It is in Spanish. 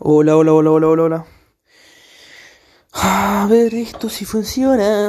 Hola, hola, hola, hola, hola, hola. A ver esto si funciona.